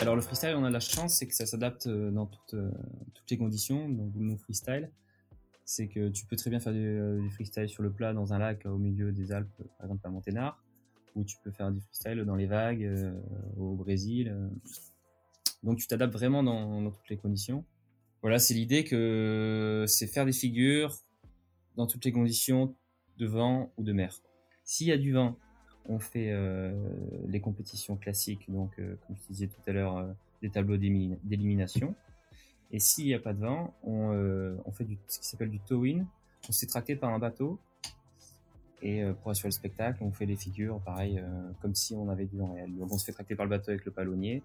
Alors le freestyle, on a la chance, c'est que ça s'adapte euh, dans toutes, euh, toutes les conditions, donc mon freestyle. C'est que tu peux très bien faire du, euh, du, freestyle sur le plat dans un lac au milieu des Alpes, par exemple à Monténard, ou tu peux faire du freestyle dans les vagues au Brésil. Donc tu t'adaptes vraiment dans, toutes les conditions. Voilà, c'est l'idée que c'est faire des figures dans toutes les conditions de vent ou de mer. S'il y a du vent, on fait euh, les compétitions classiques, donc euh, comme je disais tout à l'heure, euh, des tableaux d'élimination. Et s'il n'y a pas de vent, on, fait ce qui s'appelle du tow-in. On s'est tracté par un bateau. Et pour assurer le spectacle, on fait les figures, pareil, comme si on avait du vent réel. Donc on se fait tracter par le bateau avec le palonnier.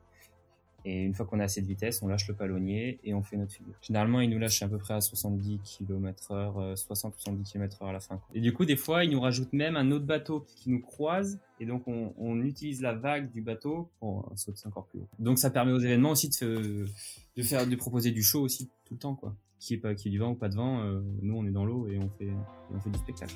Et une fois qu'on a assez de vitesse, on lâche le palonnier et on fait notre figure. Généralement, il nous lâche à peu près à 70 km heure, 60-70 km heure à la fin. Et du coup, des fois, il nous rajoute même un autre bateau qui nous croise. Et donc, on, utilise la vague du bateau pour sauter encore plus haut. Donc, ça permet aux événements aussi de, faire, de proposer du show aussi tout le temps, quoi. Qu'il y ait pas, qu'il y ait du vent ou pas de vent, euh, nous, on est dans l'eau et on fait, et on fait du spectacle.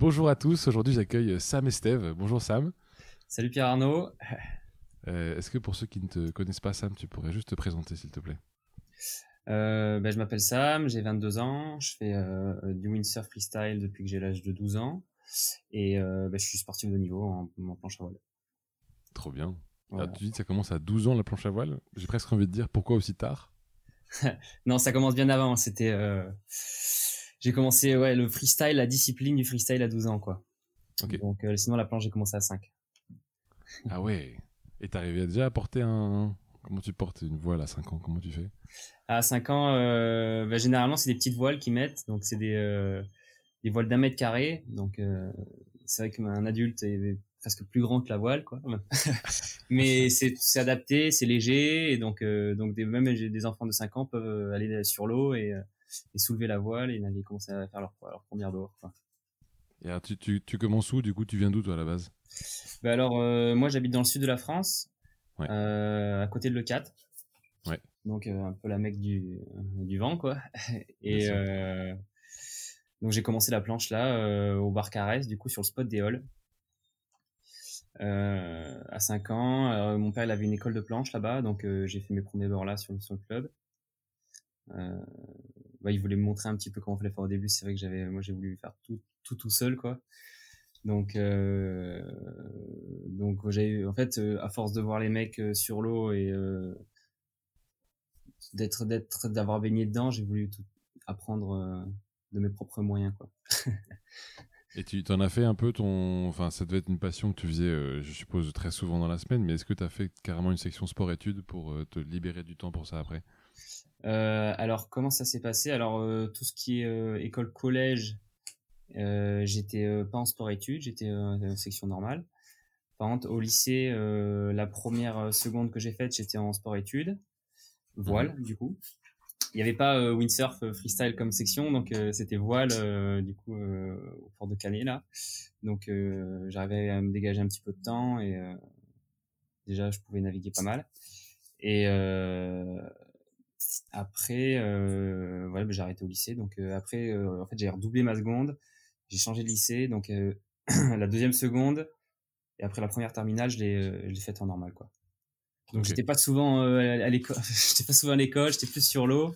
Bonjour à tous, aujourd'hui j'accueille Sam et Steve. Bonjour Sam. Salut Pierre Arnaud. Euh, Est-ce que pour ceux qui ne te connaissent pas Sam, tu pourrais juste te présenter s'il te plaît? Euh, ben, Je m'appelle Sam, j'ai 22 ans, je fais euh, du windsurf freestyle depuis que j'ai l'âge de 12 ans et ben, je suis sportif de niveau en, en planche à voile. Trop bien. Voilà. Alors, tu dis que ça commence à 12 ans la planche à voile J'ai presque envie de dire pourquoi aussi tard? Non, ça commence bien avant, c'était j'ai commencé ouais le freestyle, la discipline du freestyle à 12 ans quoi. Okay. Donc euh, sinon la planche j'ai commencé à 5. Ah ouais. Et t'arrivais déjà à porter un comment tu portes une voile à 5 ans? Comment tu fais? À 5 ans euh, bah, généralement c'est des petites voiles qui mettent donc c'est des euh, des voiles d'un mètre carré donc euh, c'est vrai qu'un adulte est presque plus grand que la voile quoi. Mais c'est adapté, c'est léger et donc euh, donc des, même des enfants de 5 ans peuvent aller sur l'eau et et soulever la voile et d'aller commencer à faire leur, leur première dehors. Quoi. Et alors, tu, tu, tu commences où Du coup, tu viens d'où toi à la base? Bah Alors, euh, moi j'habite dans le sud de la France, ouais. euh, à côté de Le Ouais. Donc euh, un peu la mecque du, du vent, quoi. Et euh, donc j'ai commencé la planche là, euh, au bar Carès, du coup sur le spot des Halles. Euh, à 5 ans, mon père il avait une école de planche là-bas, donc j'ai fait mes premiers bords là sur, sur le club. Euh, bah, il voulait me montrer un petit peu comment fallait faire au début. C'est vrai que j'avais, moi, j'ai voulu faire tout, tout, tout seul, quoi. Donc, euh, donc j'ai, en fait, euh, à force de voir les mecs sur l'eau et euh, d'être, d'être, d'avoir baigné dedans, j'ai voulu tout apprendre de mes propres moyens, quoi. Et tu t'en as fait un peu ton, enfin, ça devait être une passion que tu faisais, euh, je suppose, très souvent dans la semaine. Mais est-ce que tu as fait carrément une section sport-études pour euh, te libérer du temps pour ça après? Euh, alors comment ça s'est passé? Alors tout ce qui est euh, école collège, j'étais pas en sport études, j'étais en section normale. Par contre au lycée, la première seconde que j'ai faite, j'étais en sport études, voile mmh. du coup. Il n'y avait pas windsurf freestyle comme section, donc c'était voile du coup au port de Canet là. Donc j'arrivais à me dégager un petit peu de temps et déjà je pouvais naviguer pas mal. Et après, euh, voilà, j'ai arrêté au lycée. Donc euh, après, euh, en fait, j'ai redoublé ma seconde. J'ai changé de lycée. Donc la deuxième seconde et après la première terminale, je l'ai, je l'ai faite en normal, quoi. Donc okay. j'étais pas souvent à l'école. j'étais pas souvent à l'école. J'étais plus sur l'eau.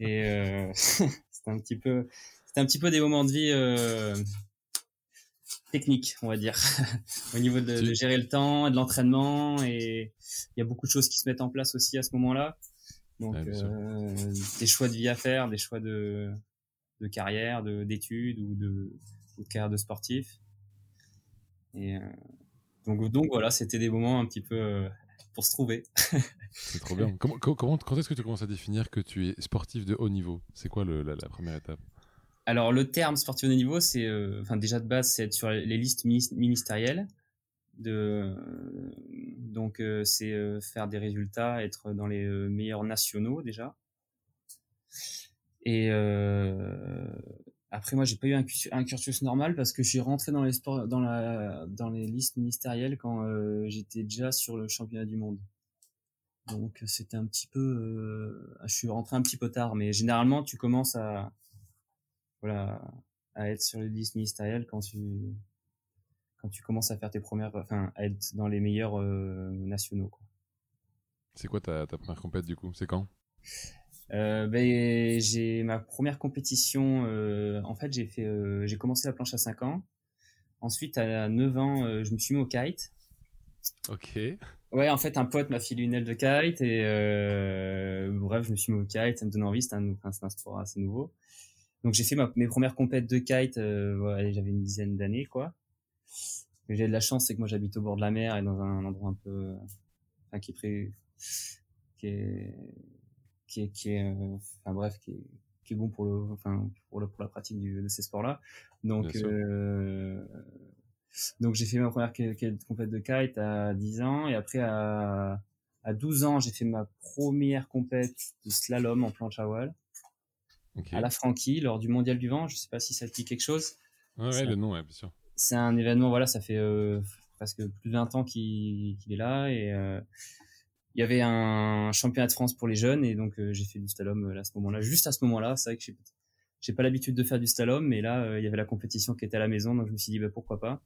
et c'était un petit peu, c'était un petit peu des moments de vie techniques, on va dire, au niveau de, de, gérer le temps, de l'entraînement. Et il y a beaucoup de choses qui se mettent en place aussi à ce moment-là. Donc, ouais, euh, des choix de vie à faire, des choix de, de carrière, d'études ou de, ou de carrière de sportif. Et, euh, Donc, donc voilà, c'était des moments un petit peu pour se trouver. C'est trop bien. Comment, comment, quand est-ce que tu commences à définir que tu es sportif de haut niveau? C'est quoi le, la, première étape? Alors, le terme sportif de haut niveau, c'est, enfin, déjà de base, c'est être sur les listes ministérielles. De, donc, c'est faire des résultats, être dans les meilleurs nationaux déjà. Et après, moi, j'ai pas eu un, cursus normal parce que je suis rentré dans les sports, dans la, dans les listes ministérielles quand euh, j'étais déjà sur le championnat du monde. Donc, c'était un petit peu, euh, je suis rentré un petit peu tard, mais généralement, tu commences à, voilà, à être sur les listes ministérielles quand tu, quand tu commences à faire tes premières, enfin, à être dans les meilleurs euh, nationaux. C'est quoi ta, ta première compète du coup? C'est quand? Euh, ben, j'ai ma première compétition. Euh, en fait, j'ai fait, euh, j'ai commencé la planche à 5 ans. Ensuite, à 9 ans, euh, je me suis mis au kite. Ok. Ouais, en fait, un pote m'a filé une aile de kite et euh, bref, je me suis mis au kite. Ça me donne envie. C'était un, un, sport assez nouveau. Donc, j'ai fait ma, mes premières compètes de kite. Ouais, j'avais une dizaine d'années, quoi. J'ai de la chance, c'est que moi, j'habite au bord de la mer et dans un endroit un peu, enfin, qui est près, qui est qui est, qui est euh, enfin bref, qui est, qui est bon pour le, enfin pour, le, pour la pratique du, de ces sports-là. Donc euh, donc j'ai fait ma première compète de kite à 10 ans et après à à 12 ans j'ai fait ma première compète de slalom en planche à voile à la Franquie lors du mondial du vent. Je sais pas si ça te dit quelque chose. Ouais, ouais le nom, ouais, bien sûr. C'est un événement, voilà, ça fait euh, presque plus de 20 ans qu'il est là et euh, il y avait un championnat de France pour les jeunes et donc euh, j'ai fait du slalom euh, à ce moment-là. Juste à ce moment-là, c'est vrai que j'ai pas l'habitude de faire du slalom, mais là euh, il y avait la compétition qui était à la maison, donc je me suis dit bah, pourquoi pas.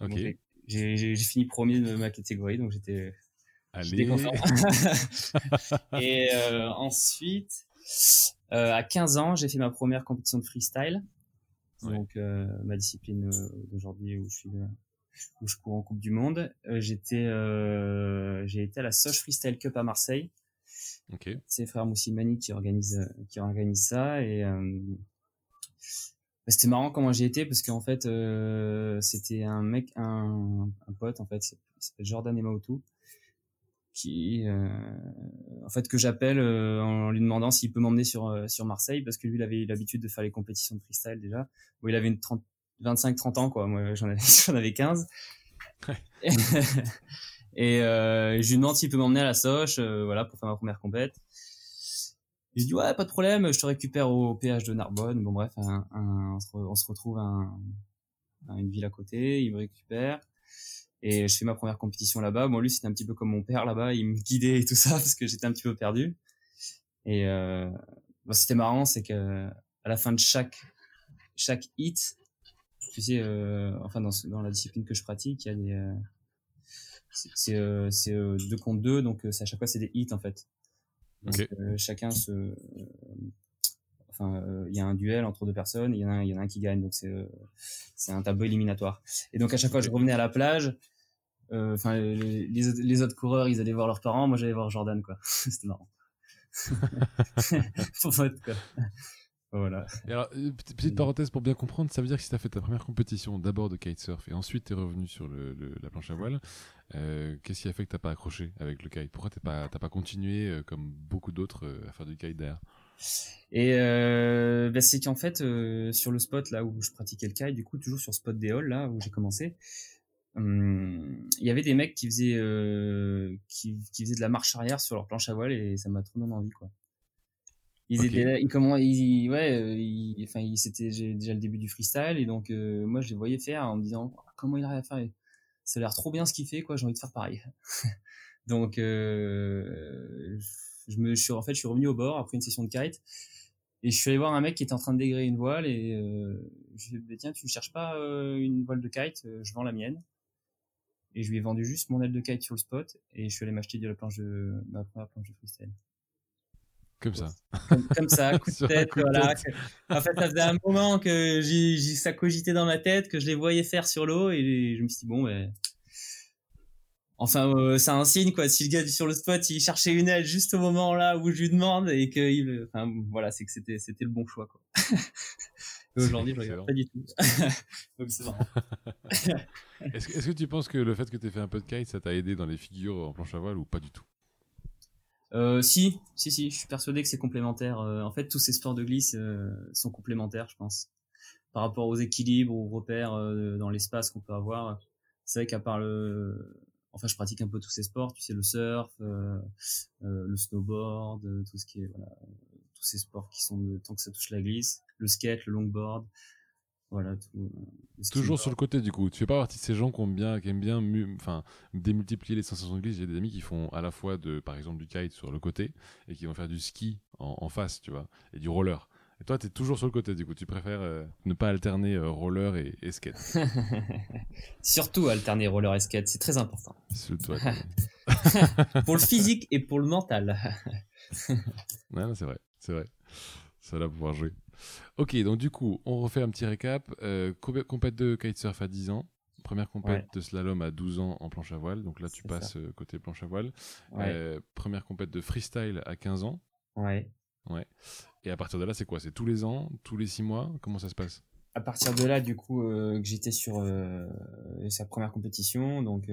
Ok. J'ai fini premier de ma catégorie, donc j'étais content. et ensuite, à 15 ans, j'ai fait ma première compétition de freestyle. Donc ma discipline d'aujourd'hui où je suis où je cours en Coupe du Monde. Euh, j'étais, euh, j'ai été à la Soch Freestyle Cup à Marseille. Okay. C'est frère Moussimani qui organise, qui organise ça et euh, bah, c'était marrant comment j'y étais parce qu'en fait c'était un mec, un, un pote en fait, s'appelle Jordan Emautou qui en fait que j'appelle en lui demandant s'il peut m'emmener sur sur Marseille parce que lui il avait l'habitude de faire les compétitions de freestyle déjà où il avait une 30 25-30 ans, quoi. Moi, j'en avais, j'en avais 15. et euh, je lui demande s'il peut m'emmener à la Soche, euh, voilà, pour faire ma première compète. Il dit ouais, pas de problème, je te récupère au péage de Narbonne. Bon bref, un, on, se retrouve à, une ville à côté, il me récupère et je fais ma première compétition là-bas. Bon lui c'était un petit peu comme mon père là-bas, il me guidait et tout ça parce que j'étais un petit peu perdu. Et euh, bah, c'était marrant, c'est que à la fin de chaque chaque hit, tu sais, euh, enfin dans, dans, la discipline que je pratique, il y a des euh, c'est euh, c'est euh, deux contre deux, donc à chaque fois c'est des hits en fait. Donc, chacun se enfin il y a un duel entre deux personnes il y en a un, il y en a un qui gagne donc c'est c'est un tableau éliminatoire. Et donc à chaque fois je revenais à la plage enfin les, les, autres coureurs ils allaient voir leurs parents moi j'allais voir Jordan quoi. C'était marrant. Pour quoi voilà. alors, euh, petite parenthèse pour bien comprendre, ça veut dire que si tu as fait ta première compétition d'abord de kitesurf et ensuite tu es revenu sur le, la planche à voile, euh, qu'est-ce qui a fait que tu pas accroché avec le kite? Pourquoi tu n'as pas, pas continué, euh, comme beaucoup d'autres, à faire du kite derrière? Et bah, c'est qu'en fait, sur le spot là où je pratiquais le kite, du coup, toujours sur le spot des halls là où j'ai commencé, hum, il y avait des mecs qui faisaient, qui, qui, faisaient de la marche arrière sur leur planche à voile et ça m'a trop donné envie quoi ils étaient là, ils comment ils, ouais euh, ils, enfin c'était déjà le début du freestyle et donc euh, moi je les voyais faire en me disant comment il arrive à faire ça a l'air trop bien ce qu'il fait quoi j'ai envie de faire pareil. Donc euh, je me je suis en fait je suis revenu au bord après une session de kite et je suis allé voir un mec qui était en train de dégrer une voile et euh, je lui ai dit tiens tu ne cherches pas une voile de kite? Je vends la mienne. Et je lui ai vendu juste mon aile de kite sur le spot et je suis allé m'acheter de la planche de ma première planche de freestyle comme ça. Comme, ça, coup de tête, voilà. En fait, ça faisait un moment que j'ai, ça cogitait dans ma tête, que je les voyais faire sur l'eau, et je me suis dit, bon, ben. Enfin, euh, c'est un signe, quoi. Si le gars sur le spot, il cherchait une aile juste au moment là où je lui demande, et que, il, enfin, voilà, c'est que c'était, c'était le bon choix, quoi. Aujourd'hui, je regarde pas du tout. Donc c'est marrant. est-ce, que tu penses que le fait que tu aies fait un peu de kite, ça t'a aidé dans les figures en planche à voile ou pas du tout? Euh, si, si, si, je suis persuadé que c'est complémentaire. Euh, en fait, tous ces sports de glisse euh, sont complémentaires, je pense, par rapport aux équilibres, aux repères euh, dans l'espace qu'on peut avoir. C'est vrai qu'à part le, enfin, je pratique un peu tous ces sports, tu sais, le surf, le snowboard, tout ce qui est, voilà, tous ces sports qui sont de, tant que ça touche la glisse, le skate, le longboard. Voilà, tout, Toujours sur le côté du coup. Tu fais pas partie de ces gens qui aiment bien, qui aiment bien enfin, démultiplier les sensations de glisse. J'ai des amis qui font à la fois de, par exemple, du kite sur le côté et qui vont faire du ski en, face, tu vois, et du roller. Et toi, tu es toujours sur le côté, du coup, tu préfères euh, ne pas alterner euh, roller et, skate? Surtout alterner roller et skate, c'est très important. Toi, pour le physique et pour le mental. ouais, c'est vrai, c'est vrai. Ça va pouvoir jouer. Ok, donc du coup, on refait un petit récap. Euh, compète de kitesurf à 10 ans. Première compète de slalom à 12 ans en planche à voile. Donc là, tu passes euh, côté planche à voile. Euh, première compète de freestyle à 15 ans. Ouais. Ouais. Et à partir de là, c'est quoi? C'est tous les ans? Tous les 6 mois? Comment ça se passe? À partir de là, du coup, que j'étais sur sa première compétition, donc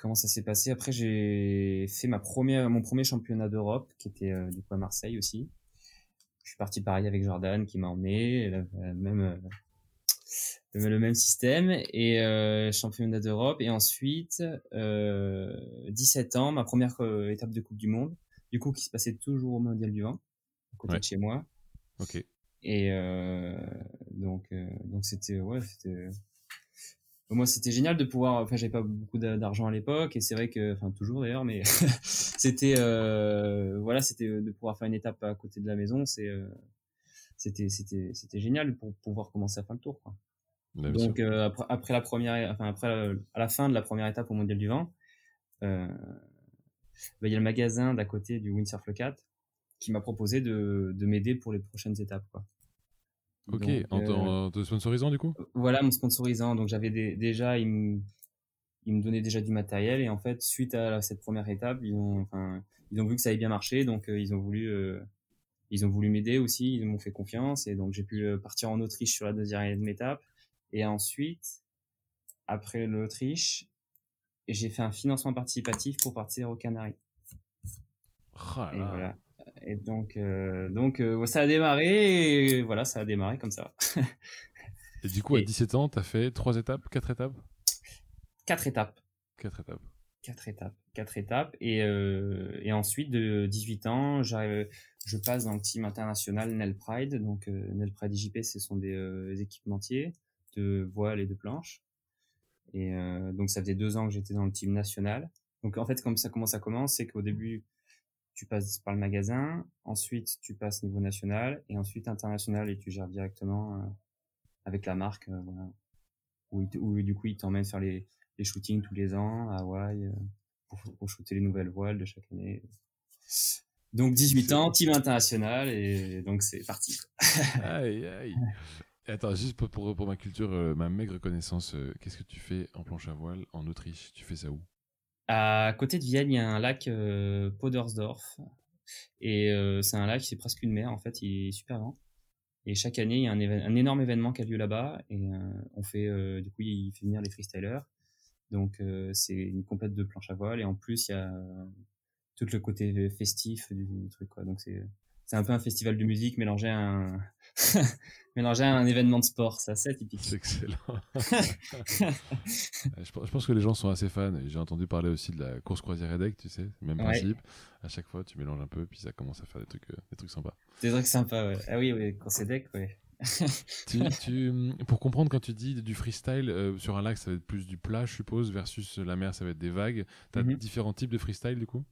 comment ça s'est passé. Après, j'ai fait ma première, mon premier championnat d'Europe, qui était euh, du coup à Marseille aussi. Je suis parti pareil avec Jordan, qui m'a emmené, le, même, euh, le même système, et euh, championnat d'Europe. Et ensuite, 17 ans, ma première étape de Coupe du Monde, du coup, qui se passait toujours au Mondial du Vent, à côté de chez moi. Ok. Et donc, donc c'était, ouais, c'était moi c'était génial de pouvoir enfin j'avais pas beaucoup d'argent à l'époque et c'est vrai que enfin toujours d'ailleurs mais c'était euh, voilà c'était de pouvoir faire une étape à côté de la maison c'est euh, c'était c'était c'était génial pour pouvoir commencer à faire le tour quoi. donc euh, après, après, la première enfin après à la fin de la première étape au mondial du vent euh, bah, il y a le magasin d'à côté du Windsurf Le 4 qui m'a proposé de de m'aider pour les prochaines étapes quoi Ok, en, te sponsorisant du coup? Voilà, mon sponsorisant. Donc j'avais déjà, il me, il donnait déjà du matériel. Et en fait, suite à cette première étape, ils ont, enfin, ils ont vu que ça avait bien marché, donc euh, ils ont voulu, euh, ils ont voulu m'aider aussi, ils m'ont fait confiance. Et donc j'ai pu euh, partir en Autriche sur la deuxième étape. Et ensuite, après l'Autriche, j'ai fait un financement participatif pour partir aux Canaries. Oh et voilà et donc, euh, donc euh, ça a démarré, et voilà, ça a démarré comme ça. et du coup, à 17 ans, tu as fait trois étapes, quatre étapes? Quatre étapes. Quatre étapes. Quatre étapes. Quatre étapes. Et, euh, et ensuite, de 18 ans, je passe dans le team international Nel Pride. Donc, Nel Pride JP, ce sont des équipementiers de voile et de planches. Et donc, ça faisait deux ans que j'étais dans le team national. Donc, en fait, comme ça, comment ça commence, c'est qu'au début, tu passes par le magasin, ensuite tu passes niveau national et ensuite international et tu gères directement euh, avec la marque, euh, voilà. Où, du coup ils t'emmènent faire les, les shootings tous les ans à Hawaï euh, pour, pour, shooter les nouvelles voiles de chaque année. Donc 18 ans, team international et donc c'est parti. aïe aïe. Attends, juste pour, pour, pour ma culture, ma maigre connaissance, qu'est-ce que tu fais en planche à voile en Autriche? Tu fais ça où? À côté de Vienne, il y a un lac euh, Podersdorf. Et euh, c'est un lac, c'est presque une mer en fait, il est super grand. Et chaque année, il y a un, énorme événement qui a lieu là-bas. Et euh, on fait, du coup, il fait venir les freestylers. Donc c'est une complète de planche à voile. Et en plus, il y a tout le côté festif du, du truc. Quoi. Donc c'est c'est un peu un festival de musique mélangé à un, mélangé à un événement de sport. C'est assez typique. C'est excellent. je, pense que les gens sont assez fans. J'ai entendu parler aussi de la course croisière EDEC, tu sais, même principe. À chaque fois, tu mélanges un peu, puis ça commence à faire des trucs, euh, des trucs sympas. Des trucs sympas, ouais. Ah oui, oui, course EDEC, ouais. tu, pour comprendre, quand tu dis du freestyle euh, sur un lac, ça va être plus du plat, je suppose, versus la mer, ça va être des vagues. Tu as mhm. différents types de freestyle du coup?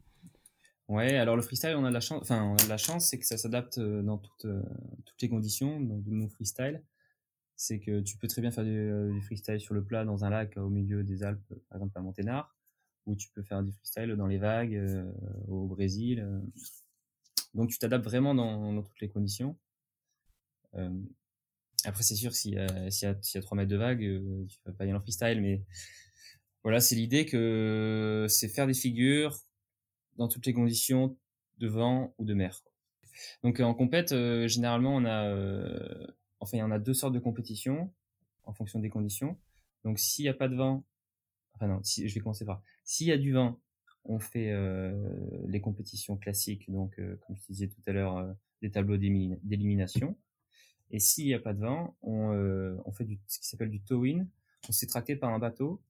Ouais, alors le freestyle, on a la chance, enfin, on a la chance, c'est que ça s'adapte euh, dans toutes, euh, toutes les conditions, dans mon freestyle. C'est que tu peux très bien faire euh, du, freestyle sur le plat dans un lac au milieu des Alpes, par exemple à Monténard, ou tu peux faire du freestyle dans les vagues au Brésil. Donc tu t'adaptes vraiment dans, toutes les conditions. après, c'est sûr, s'il y, a, y, a 3 mètres de vague, tu vas pas y aller en freestyle, mais voilà, c'est l'idée que c'est faire des figures dans toutes les conditions de vent ou de mer. Donc en compète, généralement, on a, enfin, il y en a deux sortes de compétitions en fonction des conditions. Donc s'il n'y a pas de vent, enfin non, si, je vais commencer par, s'il y a du vent, on fait les compétitions classiques, donc comme je disais tout à l'heure, des tableaux d'élimination. Et s'il n'y a pas de vent, on, on fait du, ce qui s'appelle du tow-in. On s'est tracté par un bateau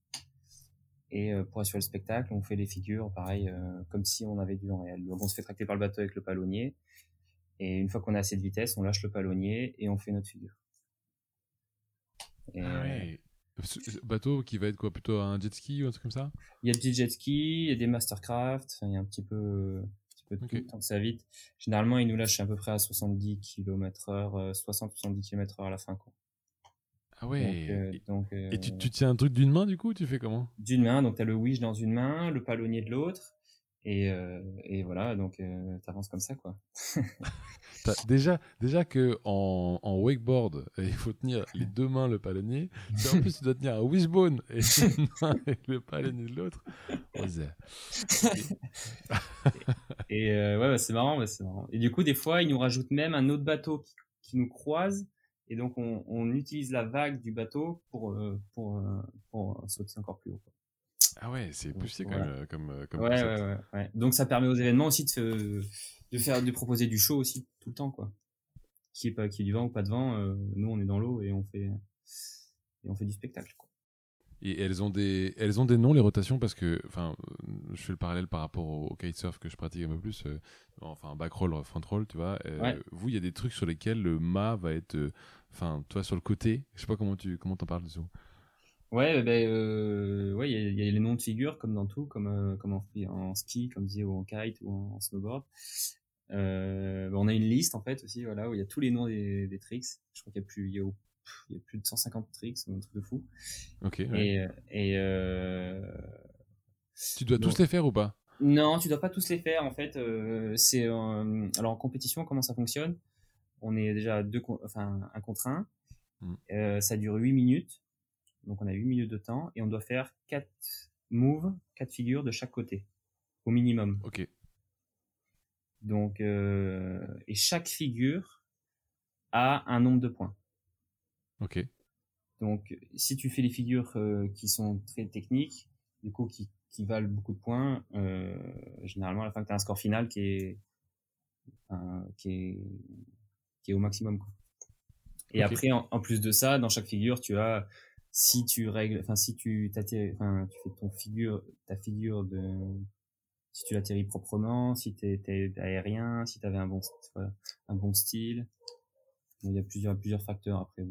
et euh, pour assurer le spectacle, on fait les figures, pareil, euh, comme si on avait du vent réel. Donc on se fait tracter par le bateau avec le palonnier. Et une fois qu'on a assez de vitesse, on lâche le palonnier et on fait notre figure. Et, ah ouais. Bateau qui va être quoi Plutôt un jet ski ou un truc comme ça? Il y a des jet ski, il y a des mastercraft, il y a un petit peu, un petit peu de tout, tant que ça vite. Généralement, ils nous lâchent à peu près à 70 km heure, 60-70 km heure à la fin. Quoi. Ah ouais. Euh, donc, et tu, euh, tu, tiens un truc d'une main du coup Tu fais comment? D'une main, donc tu as le wish dans une main, le palonnier de l'autre. Et, euh, et, voilà, donc tu avances comme ça quoi. déjà, déjà que en, en, wakeboard, il faut tenir les deux mains le palonnier. en plus, tu dois tenir un wishbone et, le palonnier de l'autre. et, ouais, bah, c'est marrant, c'est marrant. Et du coup, des fois, ils nous rajoutent même un autre bateau qui, qui nous croise et donc, on, on, utilise la vague du bateau pour, euh, pour, euh, pour sauter encore plus haut. Quoi. Ah ouais, c'est poussé quand même comme, euh, comme ouais, ouais, ouais, ouais, Donc, ça permet aux événements aussi de, de, faire, de proposer du show aussi tout le temps, quoi. Qui est pas, qui est du vent ou pas de vent, nous, on est dans l'eau et on fait, et on fait du spectacle, quoi. Et elles ont des, elles ont des noms les rotations parce que, enfin, je fais le parallèle par rapport au, kitesurf que je pratique un peu plus, enfin back roll, front roll, tu vois. Vous, il y a des trucs sur lesquels le mât va être Enfin, toi sur le côté, je sais pas comment tu comment t'en parles dessous. Ouais, ben euh, ouais, il y, a les noms de figures comme dans tout, comme euh, comme en, en, ski, comme disait, ou en kite ou en, snowboard. Euh, ben, on a une liste en fait aussi, voilà, où il y a tous les noms des, des tricks. Je crois qu'il y a plus, il y a, il y a plus de 150 tricks, un truc de fou. Ok. Et, et euh, tu dois tous les faire ou pas? Non, tu dois pas tous les faire en fait. C'est alors en compétition comment ça fonctionne? On est déjà deux, enfin, un contre un. Mm. Euh, ça dure 8 minutes. Donc on a 8 minutes de temps et on doit faire 4 moves, 4 figures de chaque côté. Au minimum. Ok. Donc, euh, et chaque figure a un nombre de points. Ok. Donc, si tu fais les figures euh, qui sont très techniques, du coup, qui, qui valent beaucoup de points, généralement, à la fin, tu as un score final qui est, qui est au maximum. Quoi. Et après, en, plus de ça, dans chaque figure, tu as, si tu règles, enfin, si tu enfin, tu fais ton figure, ta figure de, si tu l'atterris proprement, si tu es, aérien, si tu avais un bon, un bon style. il y a plusieurs, plusieurs facteurs après.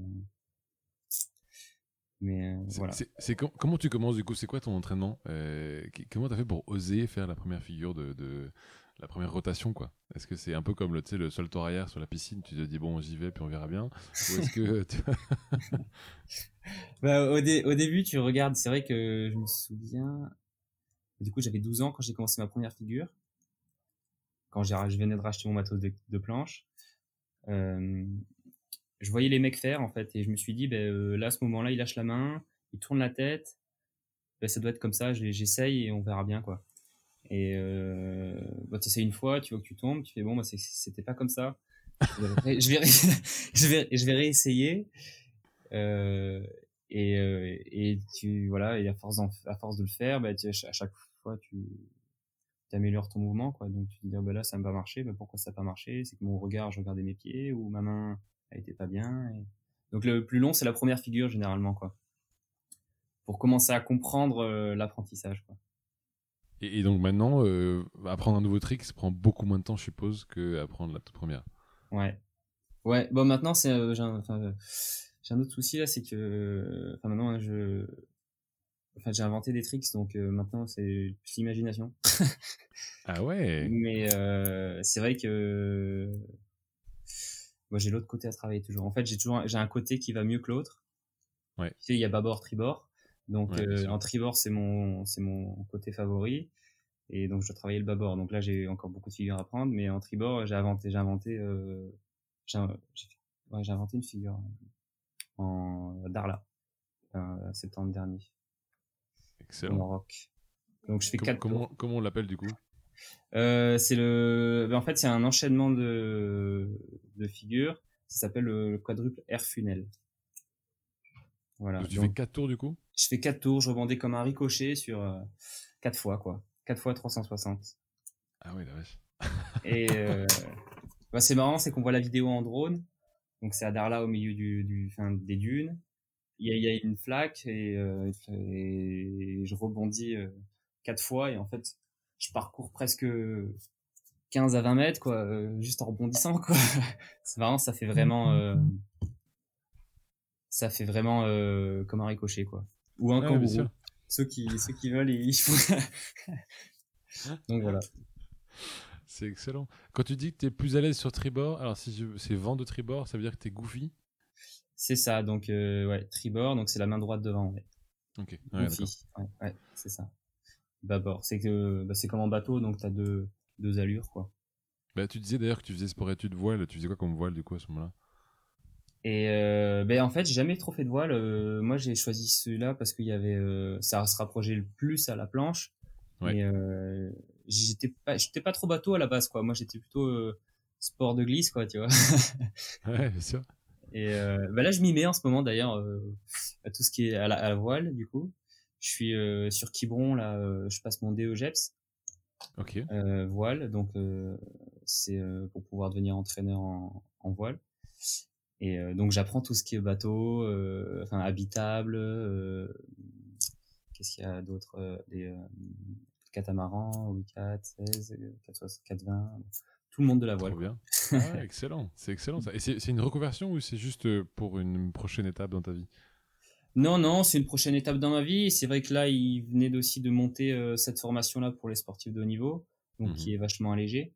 Mais euh, voilà. C'est comment tu commences du coup? C'est quoi ton entraînement? Euh, Comment tu as fait pour oser faire la première figure de, de, la première rotation, quoi. Est-ce que c'est un peu comme le, le sol arrière sur la piscine, tu te dis bon, j'y vais, puis on verra bien Ou est-ce que. bah, au, début, tu regardes, c'est vrai que je me souviens. Du coup, j'avais 12 ans quand j'ai commencé ma première figure. Quand je venais de racheter mon matos de, planche. Euh, je voyais les mecs faire, en fait, et je me suis dit, ben, euh, là, à ce moment-là, il lâche la main, il tourne la tête. Ben, ça doit être comme ça, j'essaye et on verra bien, quoi. Et euh, bah, tu essaies une fois, tu vois que tu tombes, tu fais bon, bah, c'était pas comme ça. je, vais, je, vais, je vais réessayer. Euh, et, euh, et tu voilà, et à force, à force de le faire, bah, tu, à chaque fois, tu améliores ton mouvement. Quoi. Donc tu te dis, oh, bah, là, ça n'a pas marché. Bah, pourquoi ça n'a pas marché? C'est que mon regard, je regardais mes pieds ou ma main a été pas bien. Donc le plus long, c'est la première figure généralement. quoi Pour commencer à comprendre euh, l'apprentissage. quoi et, donc maintenant, euh, apprendre un nouveau trick, ça prend beaucoup moins de temps, je suppose, que apprendre la toute première. Ouais. Ouais, bon, maintenant, c'est, euh, j'ai, un, euh, j'ai un autre souci là, c'est que, enfin, maintenant, je, enfin, j'ai inventé des tricks, donc maintenant, c'est plus l'imagination. ah ouais Mais c'est vrai que moi, j'ai l'autre côté à travailler toujours. En fait, j'ai toujours, j'ai un côté qui va mieux que l'autre. Ouais. Tu sais, il y a bâbord, tribord. Donc euh, en tribord c'est mon c'est mon côté favori et donc je dois travailler le bâbord. Donc là j'ai encore beaucoup de figures à prendre, mais en tribord j'ai inventé j'ai inventé euh, j'ai ouais, inventé une figure en Darla euh, septembre dernier. Excellent. Maroc. Donc je fais comment, quatre comment, comment on l'appelle du coup? Euh, c'est le, ben, en fait, c'est un enchaînement de, de figures. Ça s'appelle le quadruple air funnel. Voilà. Donc, tu fais 4 tours du coup? Je fais 4 tours, je rebondis comme un ricochet sur euh, 4 fois, quoi. 4 fois 360. Ah oui, la vache. Et euh, bah, c'est marrant, c'est qu'on voit la vidéo en drone. Donc c'est à Darla au milieu du, du fin, des dunes. Il y, a, il y, a, une flaque et, euh, et je rebondis euh, quatre fois et en fait je parcours presque 15 à 20 mètres quoi, euh, juste en rebondissant quoi. c'est marrant, ça fait vraiment ça fait vraiment euh, comme un ricochet quoi. Ou un kangourou. Ceux qui ceux qui veulent ils font. Donc voilà. C'est excellent. Quand tu dis que tu es plus à l'aise sur tribord, alors si c'est vent de tribord, ça veut dire que tu es goofy? C'est ça, donc euh, ouais, tribord, donc c'est la main droite devant. Ouais. Ok, ouais, ouais, c'est ça. Bâbord, c'est que bah, c'est comme en bateau, donc tu as deux, deux allures quoi. Bah, tu disais d'ailleurs que tu faisais sport études voile, tu faisais quoi comme voile du coup à ce moment-là? Et euh, ben en fait, j'ai jamais trop fait de voile. Euh, moi, j'ai choisi celui-là parce qu'il y avait, euh, ça se rapprochait le plus à la planche. Ouais. Et euh, j'étais pas, j'étais pas trop bateau à la base, quoi. Moi, j'étais plutôt euh, sport de glisse, quoi, tu vois. ouais, bien sûr. Et euh, bah là, je m'y mets en ce moment, d'ailleurs, à tout ce qui est à la, à la, voile, du coup. Je suis sur Quiberon, là, je passe mon DEGEPS. Ok. voile, donc c'est pour pouvoir devenir entraîneur en, en voile. Et donc j'apprends tout ce qui est bateau, enfin habitable, qu'est-ce qu'il y a d'autre, des catamaran, oui 4, 16, 420, tout le monde de la voile. Trop bien. Ah, excellent, c'est excellent ça. Et c'est une reconversion ou c'est juste euh, pour une prochaine étape dans ta vie? Non, non, c'est une prochaine étape dans ma vie. C'est vrai que là, il venait aussi de monter euh, cette formation-là pour les sportifs de haut niveau, donc qui mhm. est vachement allégée.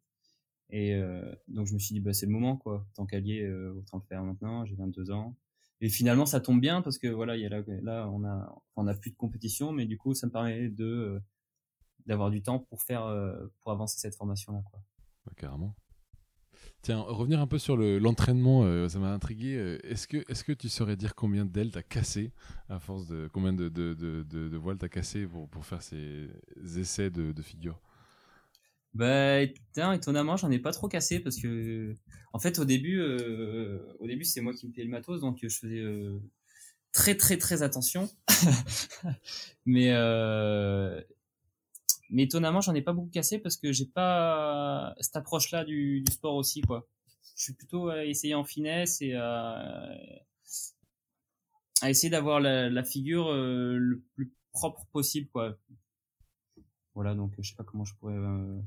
Et euh, donc je me suis dit, bah, c'est le moment, quoi. Tant lier, euh, autant le faire maintenant. J'ai 22 ans. Et finalement, ça tombe bien parce que voilà, il y a là, on a, on a plus de compétition, mais du coup, ça me permet de d'avoir du temps pour faire euh, pour avancer cette formation là quoi. carrément. Tiens, revenir un peu sur l'entraînement, euh, ça m'a intrigué. Euh, est-ce que, est que tu saurais dire combien d'ailes t'as cassé à force de combien de, de, de, de voiles t'as cassé pour, pour faire ces essais de, de figure? Bah, étonnamment, j'en ai pas trop cassé parce que, en fait, au début, au début, c'est moi qui me payais le matos, donc je faisais très très très attention. Mais mais étonnamment, j'en ai pas beaucoup cassé parce que j'ai pas cette approche-là du, du, sport aussi, quoi. Je suis plutôt à essayer en finesse et à, à essayer d'avoir la, la, figure euh, le plus propre possible, quoi. Voilà, donc je sais pas comment je pourrais euh,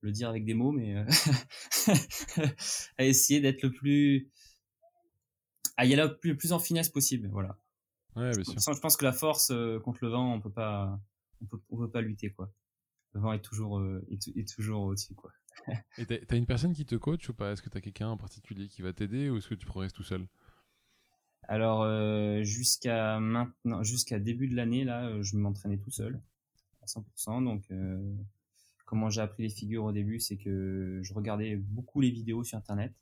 le dire avec des mots, mais euh, à essayer d'être le plus, à y aller le plus, en finesse possible, voilà. Ouais, bien sûr. Je pense que la force contre le vent, on peut pas, on peut, on peut pas lutter, quoi le vent est toujours, euh, est, toujours au-dessus, quoi. Et t'as une personne qui te coach ou pas? Est-ce que t'as quelqu'un en particulier qui va t'aider ou est-ce que tu progresses tout seul? Alors, euh, jusqu'à maintenant, jusqu'à début de l'année, là, euh, je m'entraînais tout seul, à 100%. Donc, comment j'ai appris les figures au début, c'est que je regardais beaucoup les vidéos sur Internet,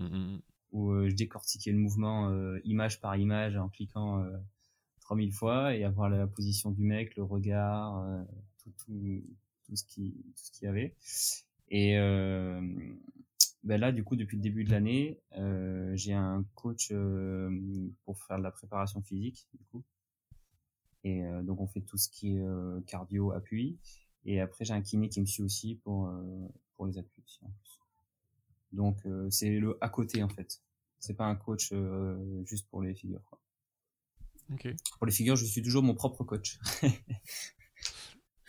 mmh, mmh, mmh. où je décortiquais le mouvement image par image en cliquant 3000 fois et avoir la position du mec, le regard, tout, tout, tout ce qui tout ce qu'il y avait. Et euh, ben là du coup depuis le début de l'année euh, j'ai un coach euh, pour faire de la préparation physique du coup. Et euh, donc on fait tout ce qui est euh, cardio appui et après j'ai un kiné qui me suit aussi pour pour les appuis aussi, en plus. donc c'est le à côté en fait c'est pas un coach juste pour les figures quoi. Okay. Pour les figures, je suis toujours mon propre coach.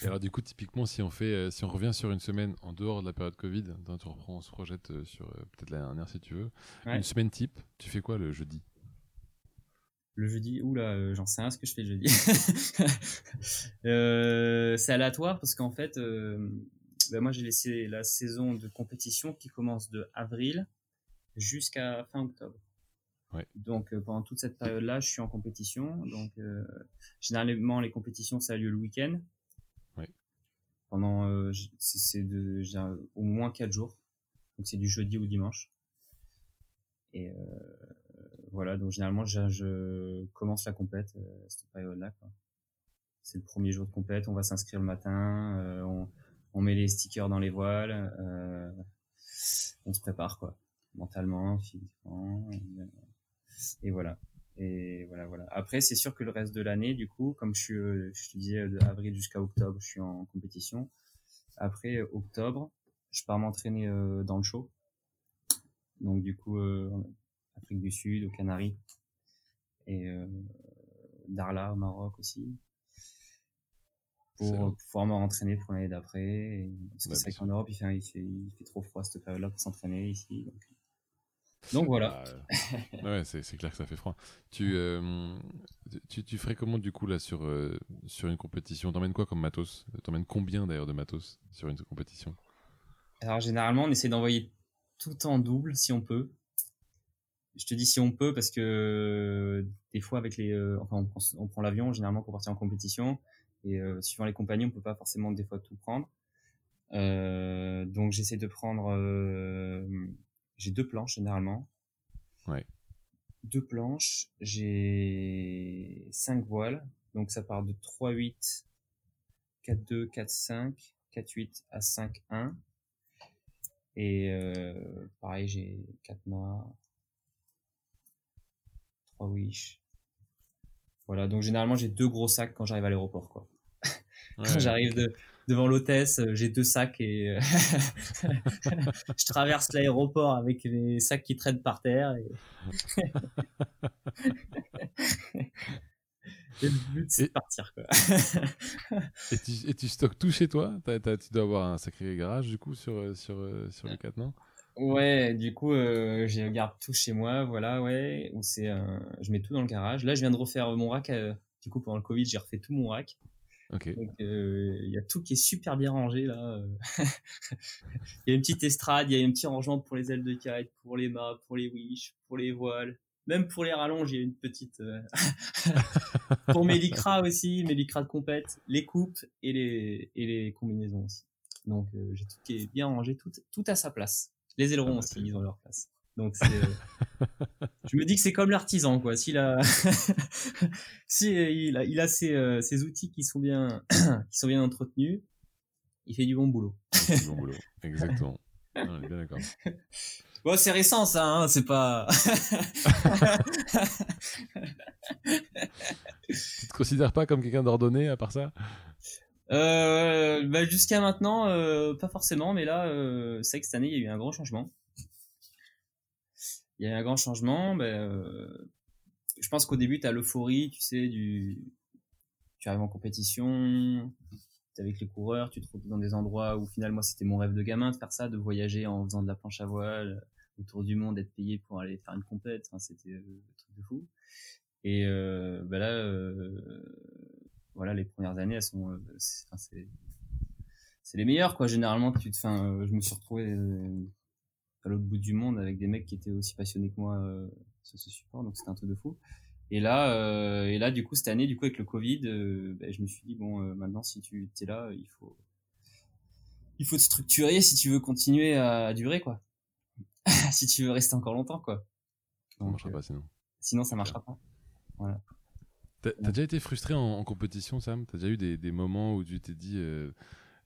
Et alors du coup, typiquement, si on fait, euh, si on revient sur une semaine en dehors de la période Covid, tu reprends, on se projette euh, sur euh, peut-être la dernière si tu veux. Une semaine type, tu fais quoi le jeudi? Le jeudi, oula, j'en sais rien ce que je fais le jeudi. c'est aléatoire parce qu'en fait, ben moi j'ai laissé la saison de compétition qui commence de avril jusqu'à fin octobre. Ouais. Donc pendant toute cette période-là, je suis en compétition. Donc généralement les compétitions ça a lieu le week-end pendant euh, c'est de au moins quatre jours donc c'est du jeudi au dimanche et euh, voilà donc généralement je, commence la compète euh, cette période là c'est le premier jour de compète on va s'inscrire le matin on, on, met les stickers dans les voiles. on se prépare quoi, mentalement, physiquement. Et, voilà. Et voilà, voilà. Après, c'est sûr que le reste de l'année, du coup, comme je suis, je te disais, de avril jusqu'à octobre, je suis en compétition. Après octobre, je pars m'entraîner dans le show. Donc du coup, Afrique du Sud, aux Canaries et euh, Darla au Maroc aussi pour pouvoir me rentraîner pour l'année d'après. Parce que bah, c'est qu'en Europe, il fait, il, fait, il fait, trop froid cette période-là pour s'entraîner ici. Donc, donc voilà. Bah, ouais, c'est clair que ça fait froid. Tu, euh, tu, tu, ferais comment du coup là sur, euh, sur une compétition? T'emmènes quoi comme matos? T'emmènes combien d'ailleurs de matos sur une compétition? Alors généralement, on essaie d'envoyer tout en double si on peut je te dis si on peut parce que euh, des fois avec les euh, enfin on prend, l'avion généralement pour partir en compétition. Et euh, suivant les compagnies on peut pas forcément des fois tout prendre. Donc j'essaie de prendre j'ai deux planches généralement. Ouais. Deux planches j'ai cinq voiles. Donc ça part de 3 8 4 2 4 5 4 8 à 5 1 et pareil j'ai 4 mâts Wish. Voilà, donc généralement j'ai deux gros sacs quand j'arrive à l'aéroport, quoi. quand j'arrive devant l'hôtesse, euh, j'ai deux sacs et euh, je traverse l'aéroport avec les sacs qui traînent par terre. Et... le but c'est de partir, quoi. et, tu, et, tu, stockes tout chez toi? Tu dois avoir un sacré garage du coup sur, euh, sur, sur le 4, non? Ouais, du coup, euh, je garde tout chez moi, voilà, ouais. Ou c'est, euh, je mets tout dans le garage. Là, je viens de refaire mon rack. Euh, du coup, pendant le Covid, j'ai refait tout mon rack. Ok. Donc, il y a tout qui est super bien rangé là. Il y a une petite estrade, il y a un petit rangement pour les ailes de kite, pour les mâts, pour les wish, pour les voiles, même pour les rallonges, il y a une petite. pour mes lycras aussi, mes lycras de compète, les coupes et les et les combinaisons aussi. Donc, j'ai tout qui est bien rangé, tout tout à sa place. Les ailerons ah, aussi, ils ont leur place. Donc euh, je me dis que c'est comme l'artisan quoi. S'il a, si il a, il a ses, euh, ses, outils qui sont bien, qui sont bien entretenus, il fait du bon boulot. du bon boulot, exactement. On est bien d'accord. Bon, c'est récent ça, hein, c'est pas. tu te considères pas comme quelqu'un d'ordonné à part ça? euh, bah jusqu'à maintenant, euh, pas forcément, mais là, euh, c'est que cette année, il y a eu un grand changement. Il y a eu un grand changement. Bah, euh, je pense qu'au début, tu as l'euphorie, tu sais, du... tu arrives en compétition, avec les coureurs, tu te retrouves dans des endroits où finalement, c'était mon rêve de gamin de faire ça, de voyager en faisant de la planche à voile autour du monde, être payé pour aller faire une compète. Enfin, c'était le truc de fou. Et bah là voilà, les premières années, elles sont, euh, c'est, c'est les meilleures, quoi. Généralement, tu te, fin, je me suis retrouvé euh, à l'autre bout du monde avec des mecs qui étaient aussi passionnés que moi euh, sur ce support, donc c'était un truc de fou. Et là, et là, du coup, cette année, du coup, avec le Covid, ben, je me suis dit bon, maintenant, si tu es là, il faut, il faut te structurer si tu veux continuer à, durer, quoi. si tu veux rester encore longtemps, quoi. ça marchera pas sinon. Sinon, ça marchera pas. Voilà. T'as as déjà été frustré en, compétition, Sam? T'as déjà eu des, des, moments où tu t'es dit euh,